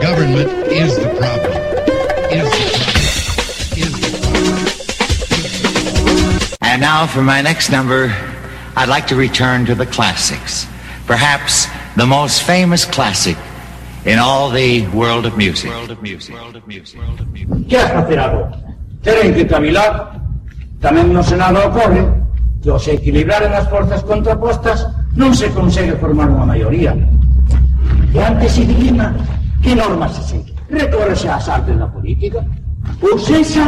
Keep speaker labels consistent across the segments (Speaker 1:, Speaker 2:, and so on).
Speaker 1: Government is the problem. Is the problem. Is the problem.
Speaker 2: And now for my next number, I'd like to return to the classics. Perhaps the most famous classic in all the world of music. World of music. World of music. World of music.
Speaker 3: Que has facer agora? Teren que cavilar. Tamén no Senado ocorre que ao se equilibraren as forzas contrapostas non se consegue formar unha maioría. E antes se dilima que normas se segue. Recórrese ás artes da política. Ou sexa,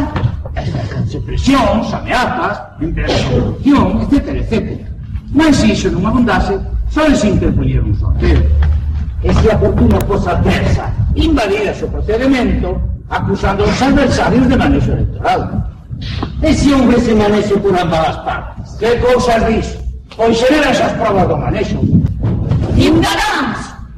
Speaker 3: exercense presións, ameazas, empresa de corrupción, etc, etc. Mas se iso non abundase, só se interpoñer un sorteo. E se a fortuna fosa adversa, invadira o procedimento, acusando aos adversarios de manexo electoral. E se houvese manexo por ambas as partes? Que cousas dis? Pois xeran esas provas do manexo.
Speaker 4: Indaráns,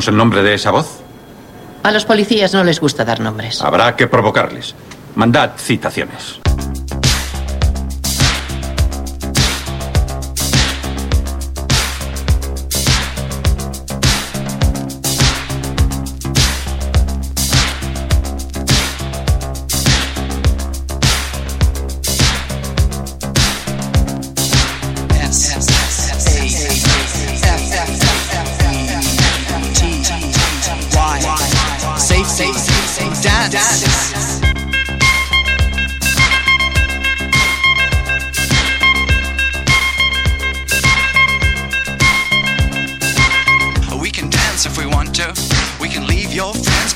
Speaker 5: ¿Tenemos el nombre de esa voz?
Speaker 6: A los policías no les gusta dar nombres.
Speaker 5: Habrá que provocarles. Mandad citaciones.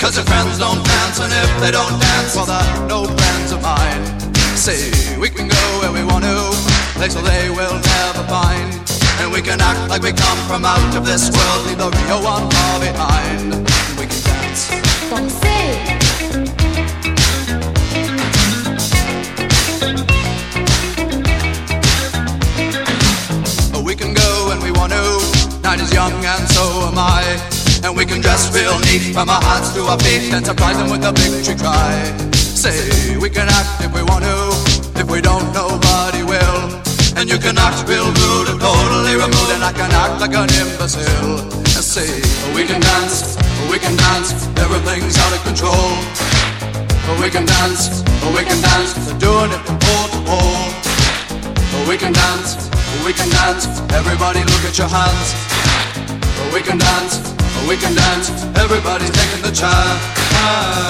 Speaker 7: Cause your friends don't dance, and if they don't dance, well, they're no friends of mine. See, we can go where we want to, place where they will never find. And we can act like we come from out of this world, leave the real one far behind. And we can dance. We can go when we want to. Night is young and so am I. And we can dress real neat from our hearts to our feet and surprise them with a victory cry. Say we can act if we want to. If we don't, nobody will. And you can act real rude and totally removed, and I can act like an imbecile. And say we can dance, we can dance. Everything's out of control. We can dance, we can dance. They're doing it from pole to pole. We can dance, we can dance. Everybody look at your hands. We can dance, we can dance. Everybody's taking the chance.